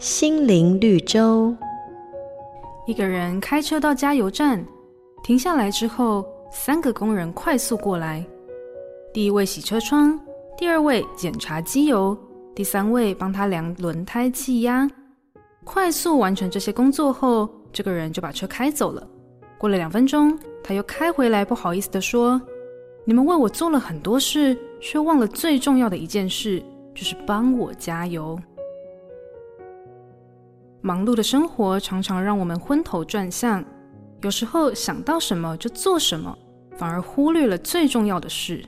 心灵绿洲。一个人开车到加油站，停下来之后，三个工人快速过来。第一位洗车窗，第二位检查机油，第三位帮他量轮胎气压。快速完成这些工作后，这个人就把车开走了。过了两分钟，他又开回来，不好意思地说：“你们为我做了很多事，却忘了最重要的一件事，就是帮我加油。”忙碌的生活常常让我们昏头转向，有时候想到什么就做什么，反而忽略了最重要的事。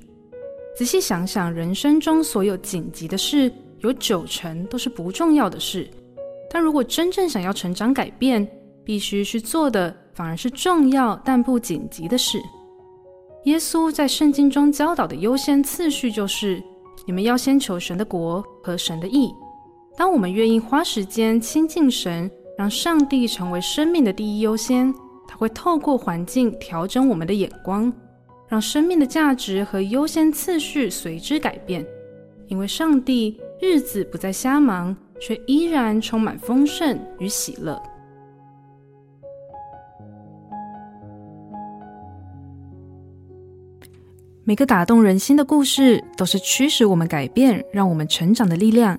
仔细想想，人生中所有紧急的事，有九成都是不重要的事。但如果真正想要成长改变，必须去做的反而是重要但不紧急的事。耶稣在圣经中教导的优先次序就是：你们要先求神的国和神的义。当我们愿意花时间亲近神，让上帝成为生命的第一优先，他会透过环境调整我们的眼光，让生命的价值和优先次序随之改变。因为上帝日子不再瞎忙，却依然充满丰盛与喜乐。每个打动人心的故事，都是驱使我们改变、让我们成长的力量。